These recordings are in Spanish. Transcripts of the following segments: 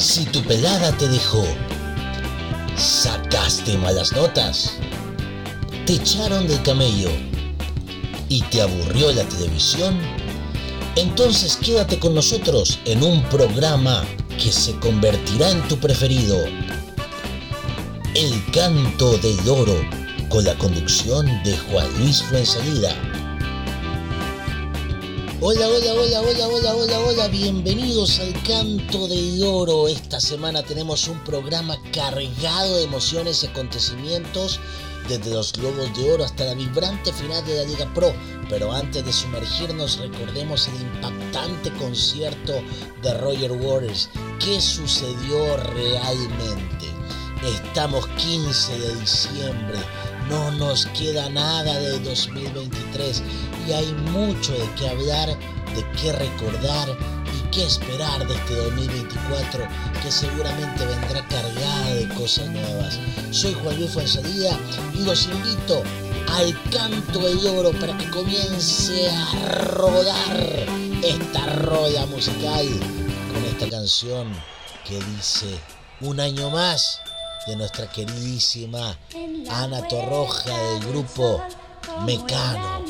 Si tu pelada te dejó, sacaste malas notas, te echaron del camello y te aburrió la televisión, entonces quédate con nosotros en un programa que se convertirá en tu preferido. El canto del oro con la conducción de Juan Luis Fuensalida. Hola, hola, hola, hola, hola, hola, hola, bienvenidos al Canto del Oro. Esta semana tenemos un programa cargado de emociones y acontecimientos desde los Globos de Oro hasta la vibrante final de la Liga Pro. Pero antes de sumergirnos, recordemos el impactante concierto de Roger Waters. ¿Qué sucedió realmente? Estamos 15 de diciembre, no nos queda nada de 2023 y hay mucho de qué hablar, de qué recordar y qué esperar de este 2024 que seguramente vendrá cargada de cosas nuevas. Soy Juan Luis Fuenzadilla y los invito al canto del oro para que comience a rodar esta roda musical con esta canción que dice un año más de nuestra queridísima Ana Torroja del grupo Mecano.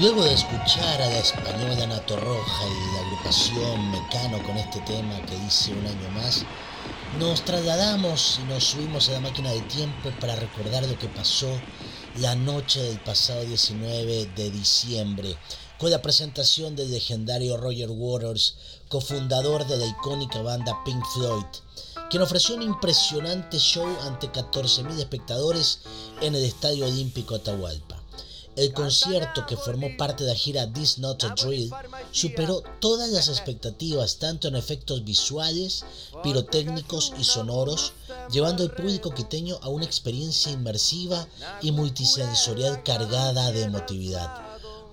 Luego de escuchar a la española Nato Roja y la agrupación Mecano con este tema que hice un año más, nos trasladamos y nos subimos a la máquina de tiempo para recordar lo que pasó la noche del pasado 19 de diciembre con la presentación del legendario Roger Waters, cofundador de la icónica banda Pink Floyd, quien ofreció un impresionante show ante 14.000 espectadores en el Estadio Olímpico Atahualpa. El concierto, que formó parte de la gira This Not a Drill, superó todas las expectativas tanto en efectos visuales, pirotécnicos y sonoros, llevando al público quiteño a una experiencia inmersiva y multisensorial cargada de emotividad.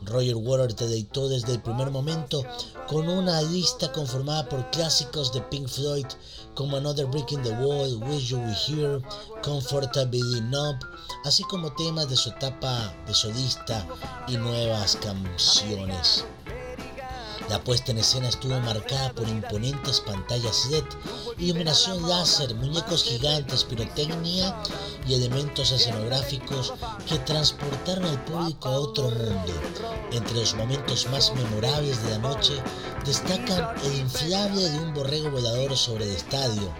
Roger Waters deleitó desde el primer momento con una lista conformada por clásicos de Pink Floyd como Another Brick in the Wall, Wish You Were Here, Comfortably Numb, así como temas de su etapa de solista y nuevas canciones. La puesta en escena estuvo marcada por imponentes pantallas LED, iluminación láser, muñecos gigantes, pirotecnia y elementos escenográficos que transportaron al público a otro mundo. Entre los momentos más memorables de la noche destacan el inflable de un borrego volador sobre el estadio.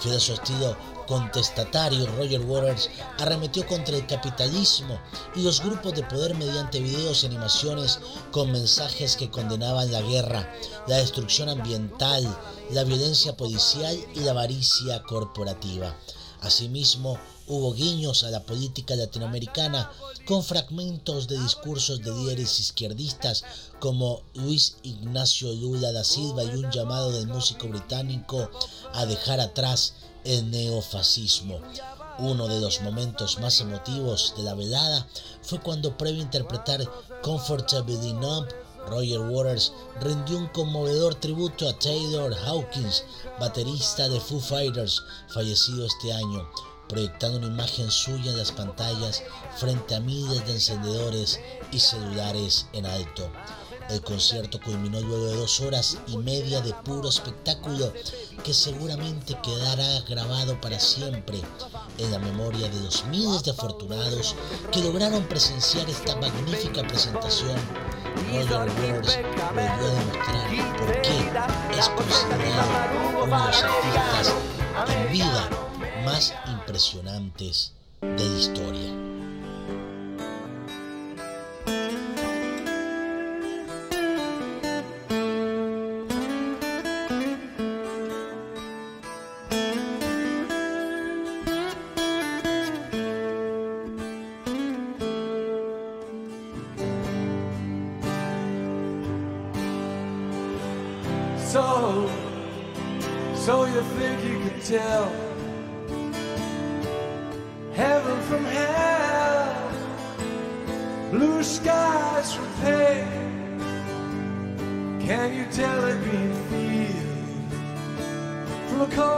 Fiel a su estilo contestatario, Roger Waters arremetió contra el capitalismo y los grupos de poder mediante videos y animaciones con mensajes que condenaban la guerra, la destrucción ambiental, la violencia policial y la avaricia corporativa. Asimismo, hubo guiños a la política latinoamericana con fragmentos de discursos de líderes izquierdistas como Luis Ignacio Lula da Silva y un llamado del músico británico a dejar atrás el neofascismo. Uno de los momentos más emotivos de la velada fue cuando previo a interpretar Comfortably Numb, Roger Waters rindió un conmovedor tributo a Taylor Hawkins, baterista de Foo Fighters, fallecido este año, proyectando una imagen suya en las pantallas frente a miles de encendedores y celulares en alto. El concierto culminó luego de dos horas y media de puro espectáculo que seguramente quedará grabado para siempre en la memoria de los miles de afortunados que lograron presenciar esta magnífica presentación. Roger Waters volvió a demostrar por qué es considerado uno de los artistas en vida más impresionantes de la historia.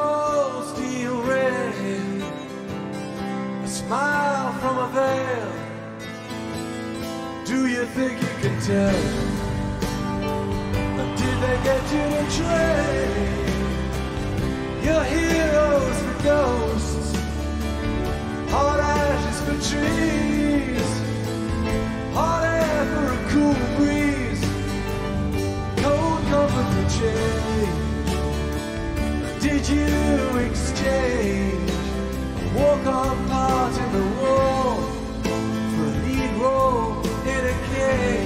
Cold steel rain? A smile from a veil. Do you think you can tell? Or Did they get you to trade your heroes for ghosts, hot ashes for trees, hot air for a cool breeze, cold comfort for change? Did you exchange a walk-on part in the war for a lead role in a cage?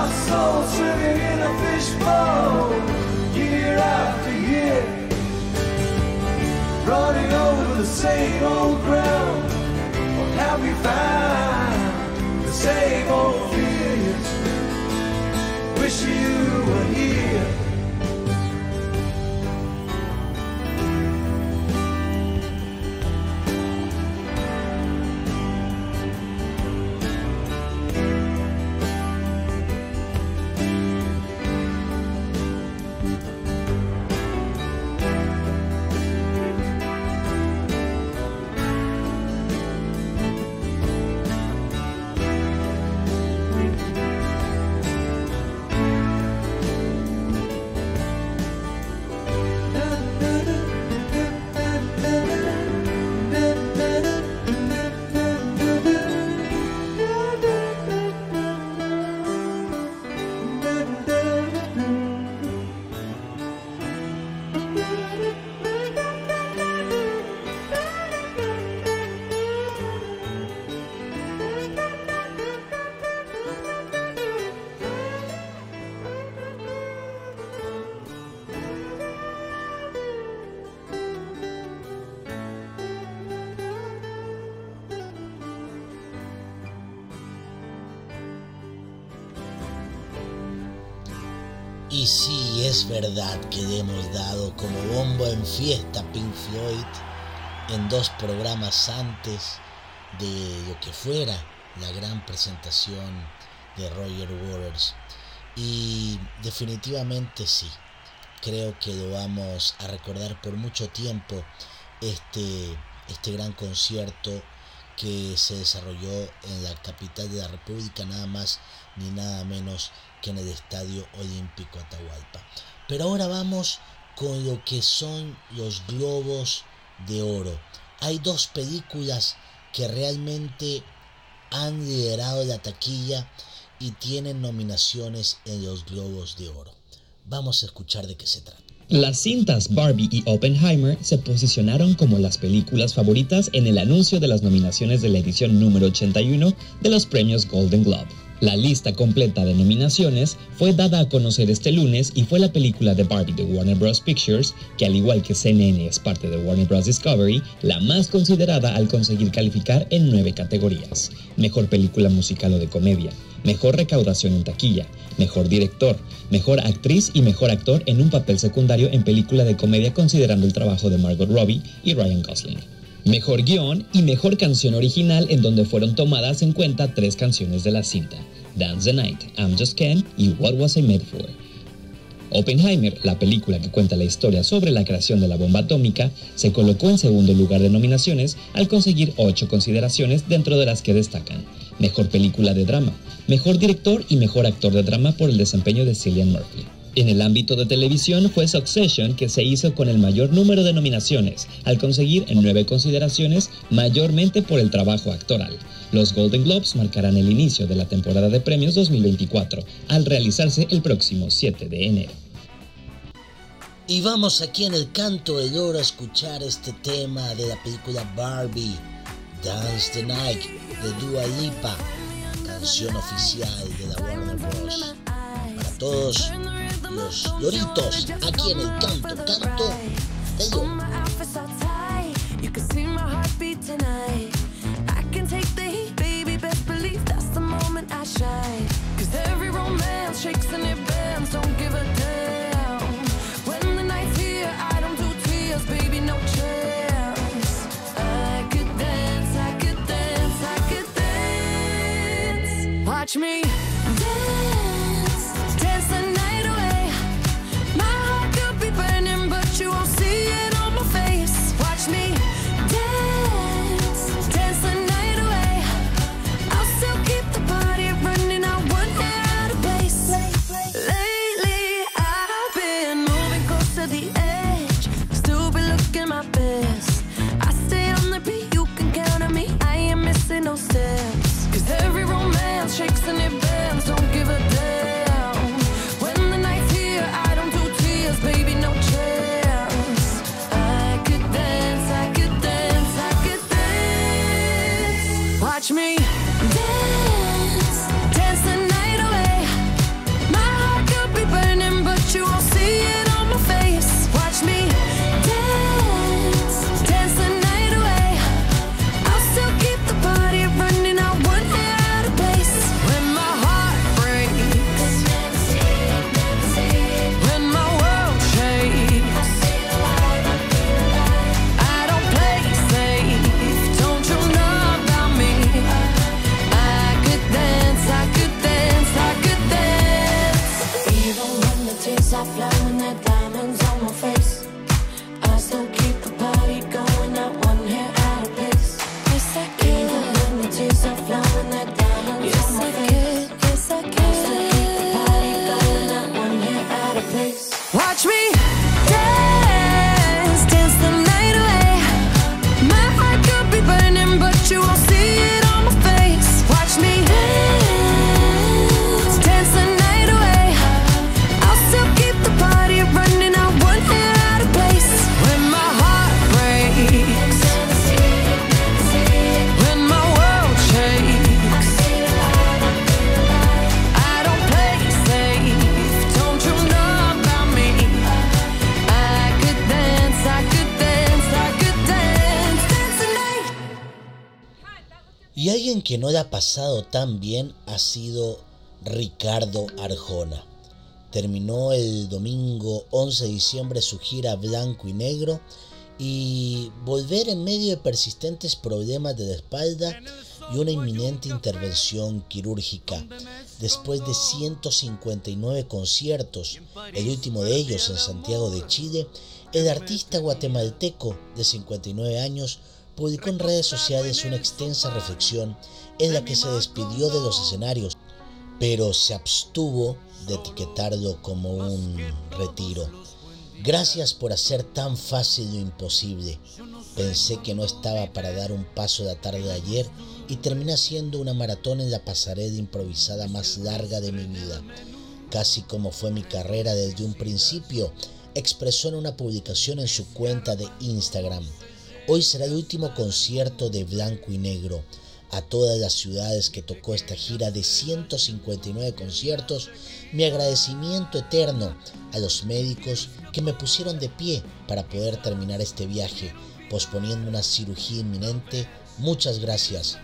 Lost souls swimming in a fishbowl, year after year, running over the same old ground. What have we found? The same old fears. Wish you were here. Y sí, es verdad que le hemos dado como bombo en fiesta Pink Floyd en dos programas antes de lo que fuera la gran presentación de Roger Waters. Y definitivamente sí, creo que lo vamos a recordar por mucho tiempo este, este gran concierto que se desarrolló en la capital de la República, nada más ni nada menos que en el Estadio Olímpico Atahualpa. Pero ahora vamos con lo que son los globos de oro. Hay dos películas que realmente han liderado la taquilla y tienen nominaciones en los globos de oro. Vamos a escuchar de qué se trata. Las cintas Barbie y Oppenheimer se posicionaron como las películas favoritas en el anuncio de las nominaciones de la edición número 81 de los premios Golden Globe. La lista completa de nominaciones fue dada a conocer este lunes y fue la película de Barbie de Warner Bros. Pictures, que al igual que CNN es parte de Warner Bros. Discovery, la más considerada al conseguir calificar en nueve categorías. Mejor película musical o de comedia, mejor recaudación en taquilla, mejor director, mejor actriz y mejor actor en un papel secundario en película de comedia considerando el trabajo de Margot Robbie y Ryan Gosling. Mejor guion y mejor canción original en donde fueron tomadas en cuenta tres canciones de la cinta, Dance the Night, I'm Just Ken y What Was I Made For. Oppenheimer, la película que cuenta la historia sobre la creación de la bomba atómica, se colocó en segundo lugar de nominaciones al conseguir ocho consideraciones dentro de las que destacan Mejor película de drama, Mejor director y Mejor actor de drama por el desempeño de Cillian Murphy. En el ámbito de televisión fue Succession que se hizo con el mayor número de nominaciones, al conseguir en nueve consideraciones, mayormente por el trabajo actoral. Los Golden Globes marcarán el inicio de la temporada de premios 2024, al realizarse el próximo 7 de enero. Y vamos aquí en el canto del oro a escuchar este tema de la película Barbie, Dance the Night, de Dua Lipa, canción oficial de la Warner Bros. Para todos los loritos, aquí en el canto, canto del dance. Watch me Y alguien que no le ha pasado tan bien ha sido Ricardo Arjona. terminó el domingo 11 de diciembre su gira blanco y negro y volver en medio de persistentes problemas de la espalda y una inminente intervención quirúrgica. Después de 159 conciertos, el último de ellos en Santiago de Chile, el artista guatemalteco de 59 años publicó en redes sociales una extensa reflexión en la que se despidió de los escenarios, pero se abstuvo de etiquetarlo como un retiro. Gracias por hacer tan fácil lo imposible. Pensé que no estaba para dar un paso la tarde de ayer y terminé haciendo una maratón en la pasarela improvisada más larga de mi vida. Casi como fue mi carrera desde un principio, expresó en una publicación en su cuenta de Instagram. Hoy será el último concierto de Blanco y Negro. A todas las ciudades que tocó esta gira de 159 conciertos, mi agradecimiento eterno a los médicos que me pusieron de pie para poder terminar este viaje, posponiendo una cirugía inminente. Muchas gracias.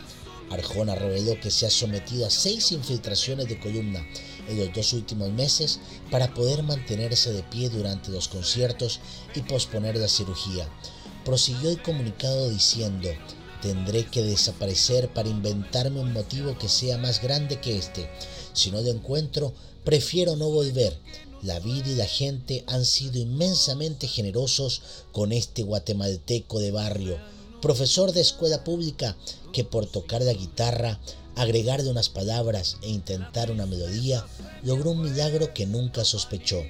Arjona reveló que se ha sometido a seis infiltraciones de columna en los dos últimos meses para poder mantenerse de pie durante los conciertos y posponer la cirugía. Prosiguió el comunicado diciendo, tendré que desaparecer para inventarme un motivo que sea más grande que este. Si no lo encuentro, prefiero no volver. La vida y la gente han sido inmensamente generosos con este guatemalteco de barrio, profesor de escuela pública que por tocar la guitarra, agregarle unas palabras e intentar una melodía, logró un milagro que nunca sospechó.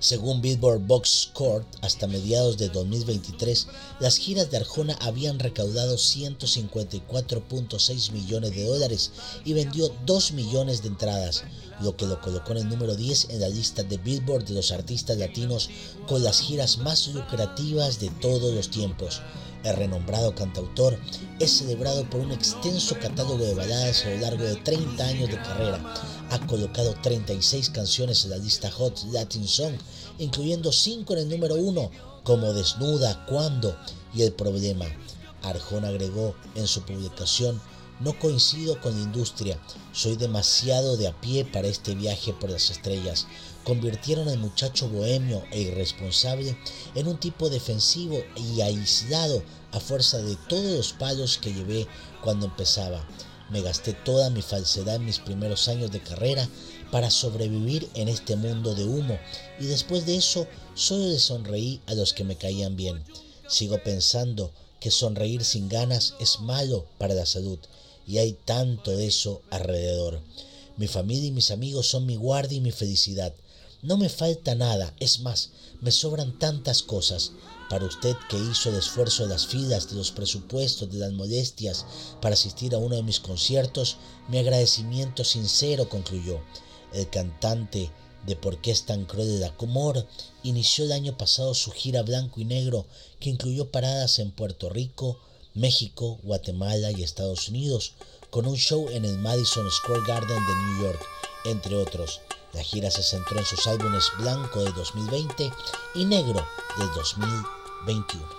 Según Billboard Box Score, hasta mediados de 2023, las giras de Arjona habían recaudado 154.6 millones de dólares y vendió 2 millones de entradas, lo que lo colocó en el número 10 en la lista de Billboard de los artistas latinos con las giras más lucrativas de todos los tiempos. El renombrado cantautor es celebrado por un extenso catálogo de baladas a lo largo de 30 años de carrera. Ha colocado 36 canciones en la lista Hot Latin Song, incluyendo 5 en el número 1, como Desnuda, Cuando y El Problema. Arjona agregó en su publicación, no coincido con la industria, soy demasiado de a pie para este viaje por las estrellas. Convirtieron al muchacho bohemio e irresponsable en un tipo defensivo y aislado a fuerza de todos los palos que llevé cuando empezaba. Me gasté toda mi falsedad en mis primeros años de carrera para sobrevivir en este mundo de humo y después de eso solo le sonreí a los que me caían bien. Sigo pensando que sonreír sin ganas es malo para la salud y hay tanto de eso alrededor. Mi familia y mis amigos son mi guardia y mi felicidad. No me falta nada, es más, me sobran tantas cosas. Para usted que hizo el esfuerzo de las filas, de los presupuestos, de las molestias para asistir a uno de mis conciertos, mi agradecimiento sincero concluyó. El cantante de Por qué es tan cruel el amor inició el año pasado su gira blanco y negro que incluyó paradas en Puerto Rico, México, Guatemala y Estados Unidos, con un show en el Madison Square Garden de New York, entre otros. La gira se centró en sus álbumes Blanco de 2020 y Negro de 2021.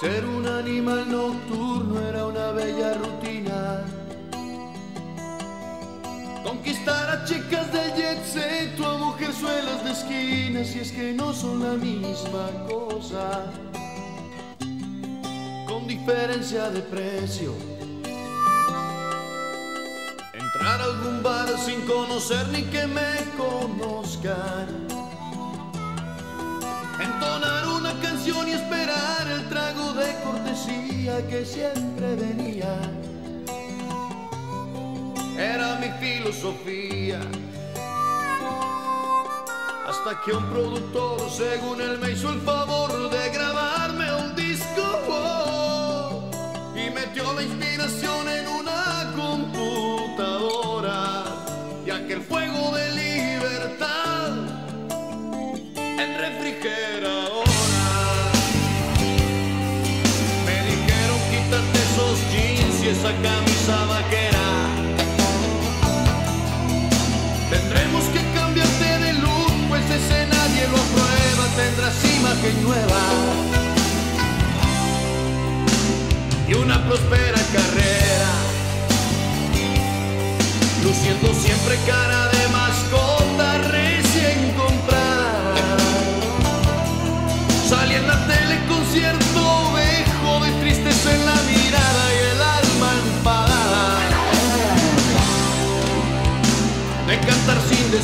Ser un animal nocturno era una bella rutina. Conquistar a chicas del jet set o a mujerzuelas de esquina, si es que no son la misma cosa. Con diferencia de precio. Entrar a algún bar sin conocer ni que me conozcan. Entonar y esperar el trago de cortesía que siempre venía. Era mi filosofía. Hasta que un productor, según él, me hizo el favor de grabarme un disco. y metió la inspiración en una hermosa camisa vaquera. Tendremos que cambiarte de look, pues ese nadie lo aprueba, tendrás imagen nueva. Y una próspera carrera, luciendo siempre cara de mascota recién comprada. Salí en la tele concierto Me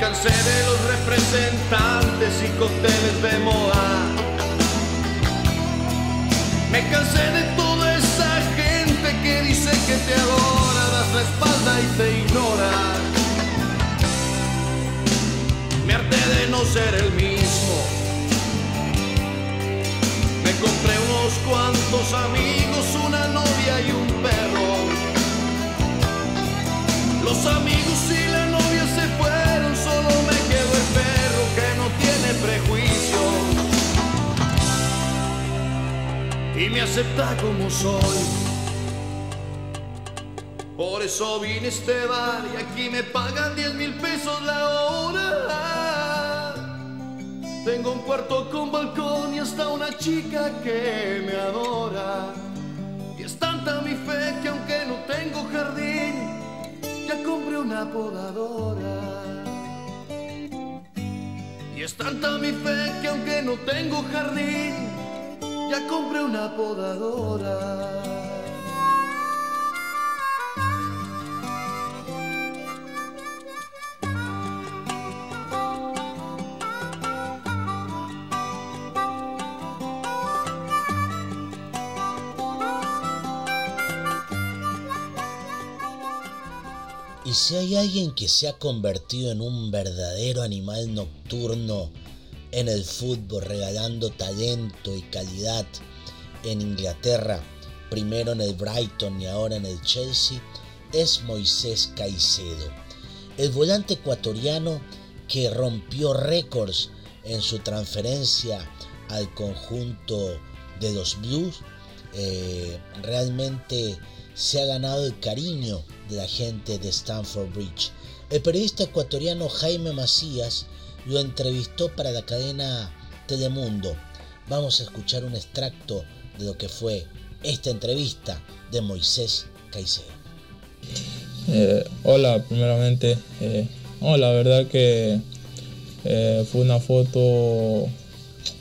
cansé de los representantes y cócteles de moda. Me cansé de toda esa gente que dice que te adora, das la espalda y te ignora. Me harté de no ser el Me compré unos cuantos amigos, una novia y un perro. Los amigos y la novia se fueron, solo me quedó el perro que no tiene prejuicios y me acepta como soy. Por eso vine a este bar y aquí me pagan 10 mil pesos la hora. Tengo un cuarto con balcón y hasta una chica que me adora. Y es tanta mi fe que aunque no tengo jardín, ya compré una podadora. Y es tanta mi fe que aunque no tengo jardín, ya compré una podadora. Y si hay alguien que se ha convertido en un verdadero animal nocturno en el fútbol, regalando talento y calidad en Inglaterra, primero en el Brighton y ahora en el Chelsea, es Moisés Caicedo, el volante ecuatoriano que rompió récords en su transferencia al conjunto de los Blues. Eh, realmente se ha ganado el cariño la gente de Stamford Bridge. El periodista ecuatoriano Jaime Macías lo entrevistó para la cadena Telemundo. Vamos a escuchar un extracto de lo que fue esta entrevista de Moisés Caicedo. Eh, hola, primeramente. eh, no, la verdad que eh, fue una foto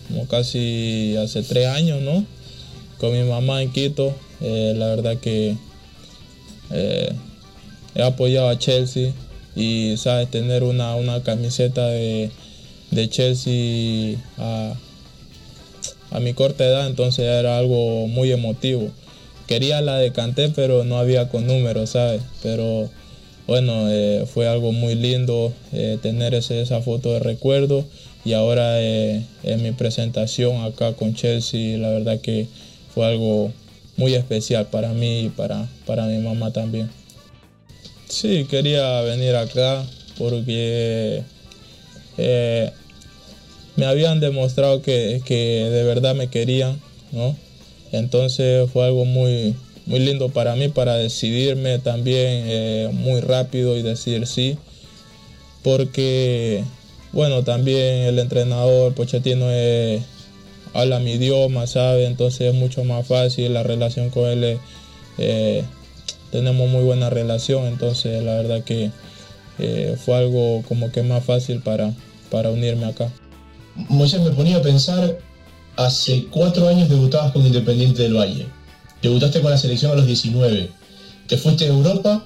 como casi hace tres años, ¿no? Con mi mamá en Quito. La verdad que he apoyado a Chelsea y, ¿sabes? Tener una, una camiseta de, de Chelsea a, a mi corta edad, entonces era algo muy emotivo. Quería la de Canté, pero no había con números, ¿sabes? Pero bueno, eh, fue algo muy lindo eh, tener ese- esa foto de recuerdo y ahora eh, en mi presentación acá con Chelsea, la verdad que fue algo muy especial para mí y para, para mi mamá también. Sí, quería venir acá porque eh, me habían demostrado que, que de verdad me querían, ¿no? Entonces fue algo muy, muy lindo para mí, para decidirme también eh, muy rápido y decir sí, porque, bueno, también el entrenador Pochettino eh, habla mi idioma, ¿sabe? Entonces es mucho más fácil, la relación con él, tenemos muy buena relación, entonces la verdad que eh, fue algo como que más fácil para, para unirme acá. Moisés me ponía a pensar, hace cuatro años debutabas con Independiente del Valle. Debutaste con la selección a los 19. Te fuiste a Europa,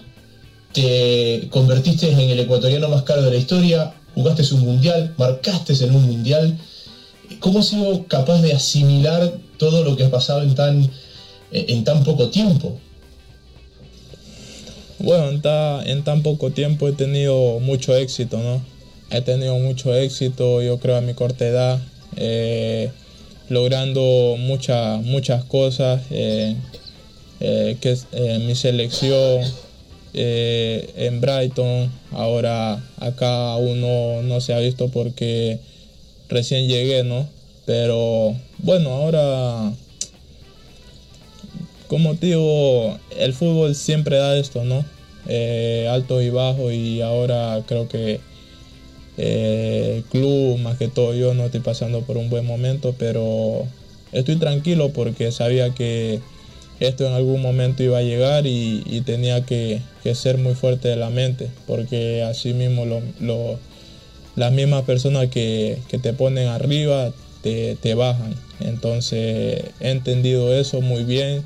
te convertiste en el ecuatoriano más caro de la historia, jugaste un mundial, marcaste en un mundial. ¿Cómo has sido capaz de asimilar todo lo que has pasado en tan, en tan poco tiempo? Bueno, en, ta- en tan poco tiempo he tenido mucho éxito, ¿no? He tenido mucho éxito, yo creo, a mi corta edad, eh, logrando muchas muchas cosas, eh, eh, que es mi selección en Brighton, ahora acá aún no, no se ha visto porque recién llegué, ¿no? Pero bueno, ahora como te digo, el fútbol siempre da esto, ¿no? Eh, altos y bajos y ahora creo que eh, el club, más que todo yo, no estoy pasando por un buen momento, pero estoy tranquilo porque sabía que esto en algún momento iba a llegar y, tenía que, ser muy fuerte de la mente, porque así mismo las mismas personas que, te ponen arriba te bajan. Entonces he entendido eso muy bien,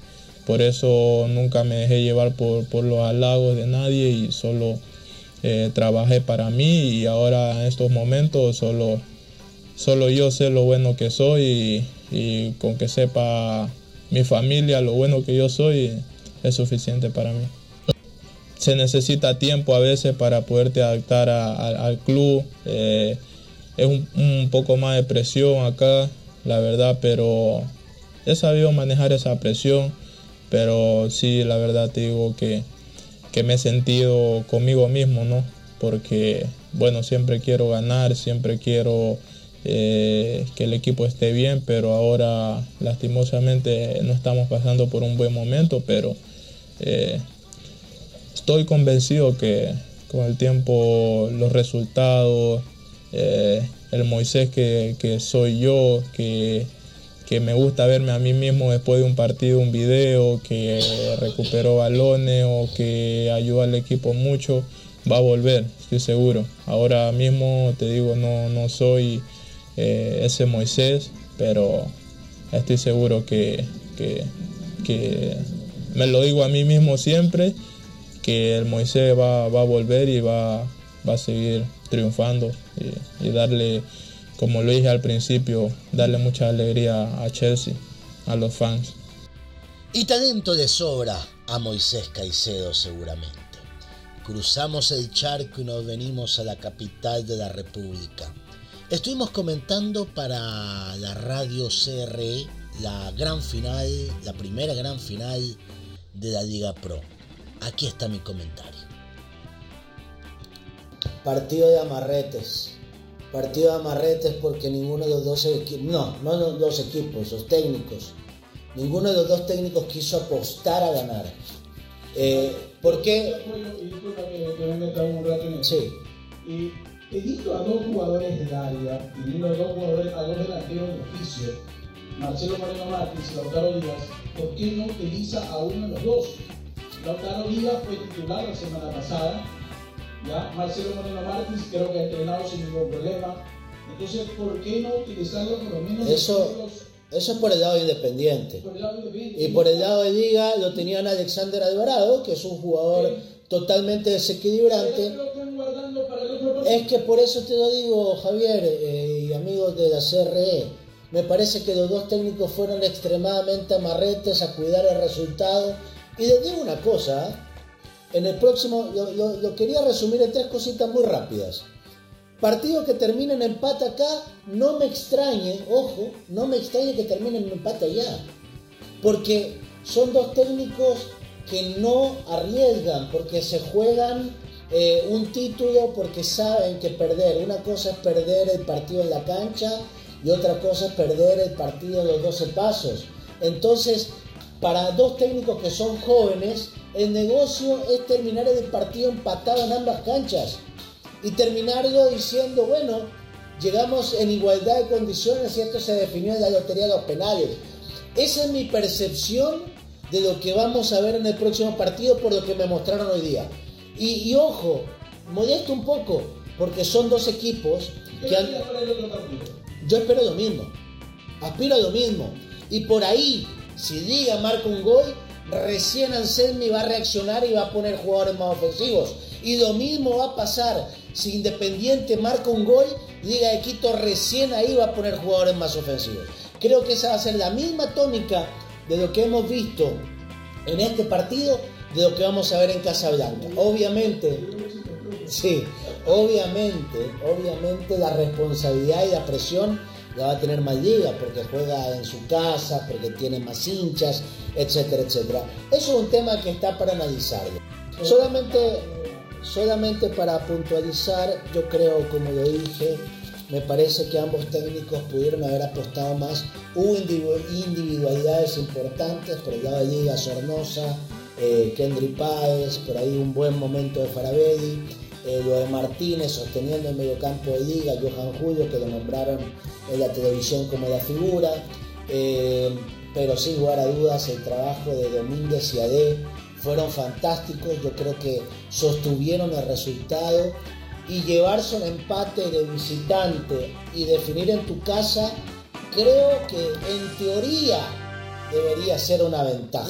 por eso nunca me dejé llevar por, los halagos de nadie y solo eh, trabajé para mí y ahora en estos momentos solo, solo yo sé lo bueno que soy y, con que sepa mi familia lo bueno que yo soy es suficiente para mí se necesita tiempo a veces para poderte adaptar al club. eh, es un poco más de presión acá, la verdad, pero he sabido manejar esa presión. Pero sí, la verdad te digo que, que me he sentido conmigo mismo, ¿no? Porque, bueno, siempre quiero ganar, siempre quiero eh, que el equipo esté bien, pero ahora lastimosamente no estamos pasando por un buen momento, pero eh, estoy convencido que con el tiempo los resultados, eh, el Moisés que, que soy yo, que, que me gusta verme a mí mismo después de un partido, un video, que recupero balones o que ayuda al equipo mucho, va a volver, estoy seguro. Ahora mismo te digo, no, no soy eh, ese Moisés, pero estoy seguro que, que, me lo digo a mí mismo siempre que el Moisés va, va a volver y va, va a seguir triunfando y darle, como lo dije al principio, darle mucha alegría a Chelsea, a los fans. Y talento de sobra a Moisés Caicedo seguramente. Cruzamos el charco y nos venimos a la capital de la República. Estuvimos comentando para la radio CRE la gran final, la primera gran final de la Liga Pro. Aquí está mi comentario. Partido de amarretes. Partido de amarretes porque ninguno de los dos equipos, no, no los dos equipos, los técnicos, ninguno de los dos técnicos quiso apostar a ganar. Eh, ¿Por qué? Y. Sí, Y teniendo a dos jugadores del área, teniendo a dos jugadores, a dos delanteros de oficio, Marcelo Moreno Martins y Lautaro Díaz, ¿por qué no utiliza a uno de los dos? Lautaro Díaz fue titular la semana pasada, ¿ya? Marcelo Moreno Martins creo que ha entrenado sin ningún problema. Entonces, ¿por qué no utilizarlo por lo menos Eso- los- eso es por el lado independiente. por el lado independiente? Y por el lado de Liga lo tenían Alexander Alvarado, que es un jugador totalmente desequilibrante. Es que por eso te lo digo, Javier eh, y amigos de la CRE. Me parece que los dos técnicos fueron extremadamente amarretes a cuidar el resultado. Y les digo una cosa, ¿eh? En el próximo, lo, quería resumir en tres cositas muy rápidas. Partido que termine en empate acá, no me extrañe, ojo, no me extrañe que termine en empate allá. Porque son dos técnicos que no arriesgan, porque se juegan eh, un título porque saben que perder. Una cosa es perder el partido en la cancha y otra cosa es perder el partido de los 12 pasos. Entonces, para dos técnicos que son jóvenes, el negocio es terminar el partido empatado en ambas canchas y terminarlo diciendo, bueno, llegamos en igualdad de condiciones y esto se definió en la lotería de los penales. Esa es mi percepción de lo que vamos a ver en el próximo partido por lo que me mostraron hoy día. Y, y ojo, molesto un poco, porque son dos equipos ¿Qué que han, sería para el otro partido? yo espero lo mismo. Aspiro a lo mismo. Y por ahí, si Liga marca un gol, recién Anselmi va a reaccionar y va a poner jugadores más ofensivos. Y lo mismo va a pasar. Si Independiente marca un gol, Liga de Quito recién ahí va a poner jugadores más ofensivos. Creo que esa va a ser la misma tónica de lo que hemos visto en este partido, de lo que vamos a ver en Casablanca. Obviamente, Sí, obviamente, obviamente la responsabilidad y la presión ya va a tener más ligas porque juega en su casa, porque tiene más hinchas, etcétera, etcétera. Eso es un tema que está para analizarlo. Solamente, solamente para puntualizar, yo creo, como lo dije, me parece que ambos técnicos pudieron haber apostado más. Hubo individualidades importantes, por el lado de Liga Sornosa, eh, Kendry Páez, por ahí un buen momento de Farabelli eh, lo de Martínez sosteniendo el mediocampo de liga, Johan Julio, que lo nombraron en la televisión como la figura, eh, pero sin lugar a dudas el trabajo de Domínguez y Ade fueron fantásticos, yo creo que sostuvieron el resultado. Y llevarse un empate de visitante y definir en tu casa, creo que en teoría debería ser una ventaja.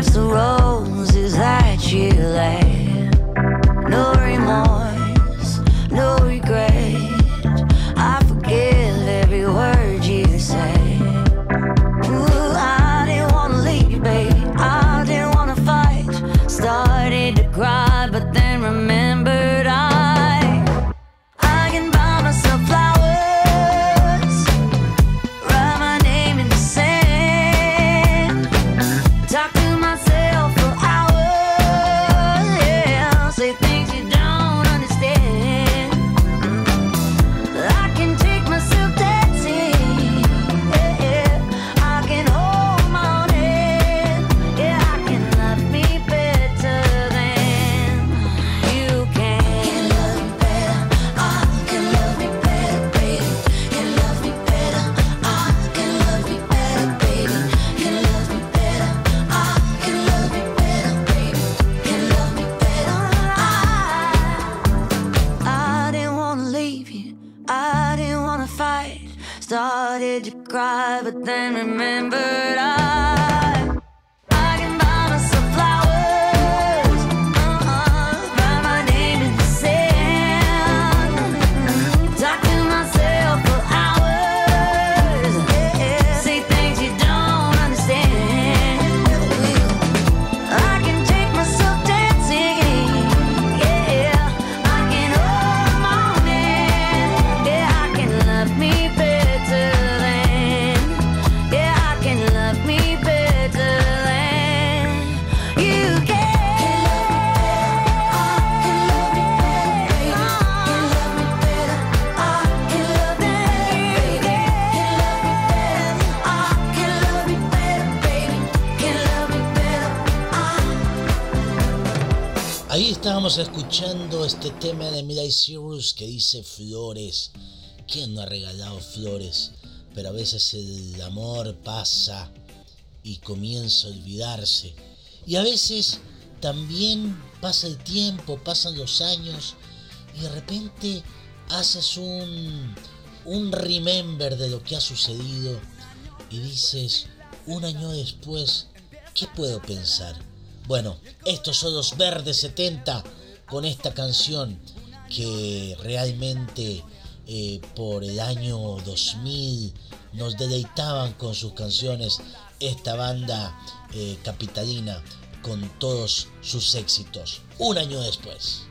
life's the roses that you left. tema de Midnight Cyrus que dice flores. ¿Quién no ha regalado flores? Pero a veces el amor pasa y comienza a olvidarse. Y a veces también pasa el tiempo, pasan los años y de repente haces un, un remember de lo que ha sucedido y dices, un año después, ¿qué puedo pensar? Bueno, estos son los verdes 70 con esta canción que realmente eh, por el año 2000 nos deleitaban con sus canciones esta banda eh, capitalina con todos sus éxitos un año después.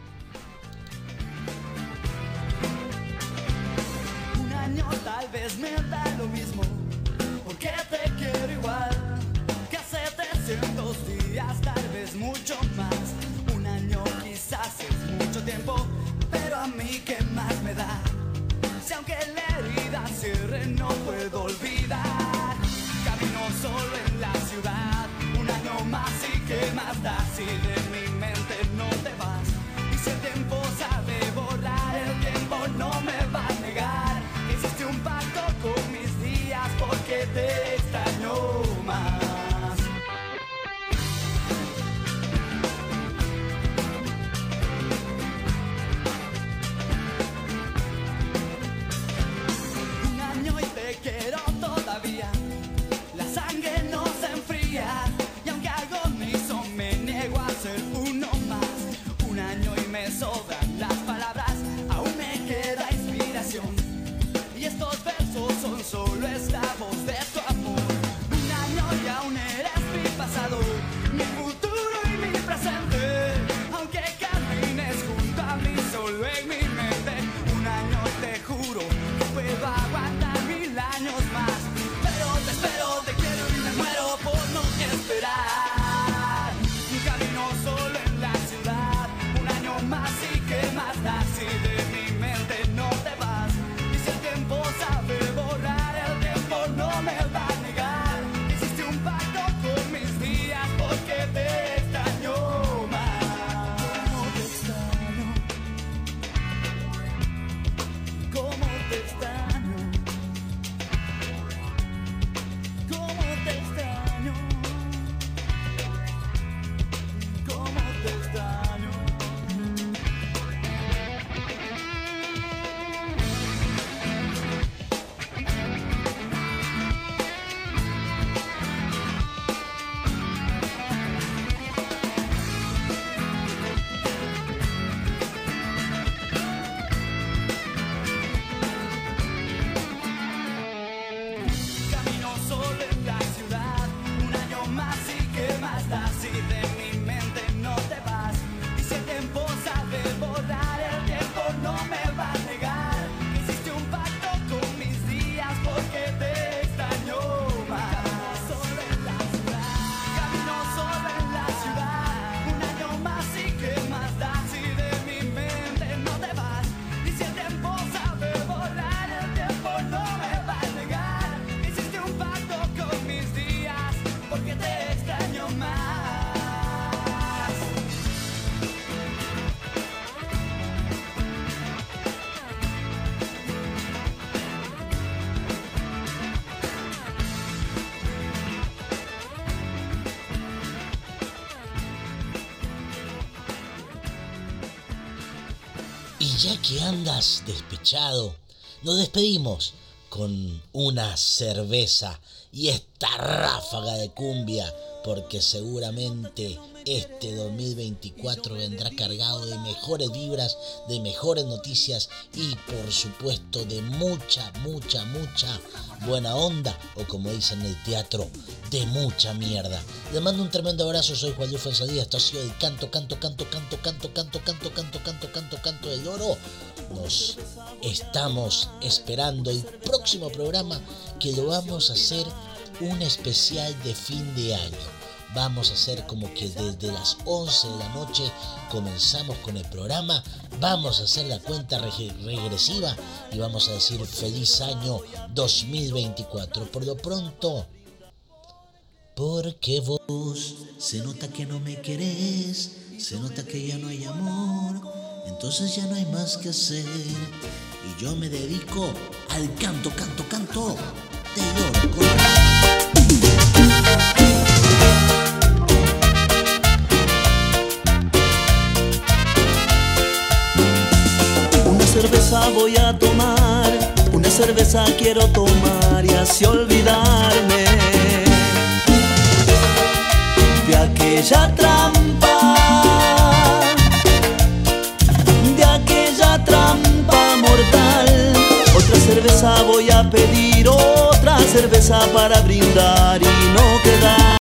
Andas despechado, nos despedimos con una cerveza y esta ráfaga de cumbia, porque seguramente este 2024 vendrá cargado de mejores vibras, de mejores noticias y por supuesto de mucha, mucha, mucha buena onda o como dicen en el teatro, de mucha mierda. Les mando un tremendo abrazo, soy Juan Luis Fonsadía, esto ha sido el canto, canto, canto, canto, canto, canto, canto, canto, canto, canto, canto del oro. Nos estamos esperando el próximo programa que lo vamos a hacer un especial de fin de año. Vamos a hacer como que desde las 11 de la noche comenzamos con el programa. Vamos a hacer la cuenta reg- regresiva y vamos a decir feliz año 2024. Por lo pronto, porque vos se nota que no me querés, se nota que ya no hay amor, entonces ya no hay más que hacer. Y yo me dedico al canto, canto, canto oro. Con- Una cerveza voy a tomar, una cerveza quiero tomar y así olvidarme de aquella trampa, de aquella trampa mortal. Otra cerveza voy a pedir, otra cerveza para brindar y no quedar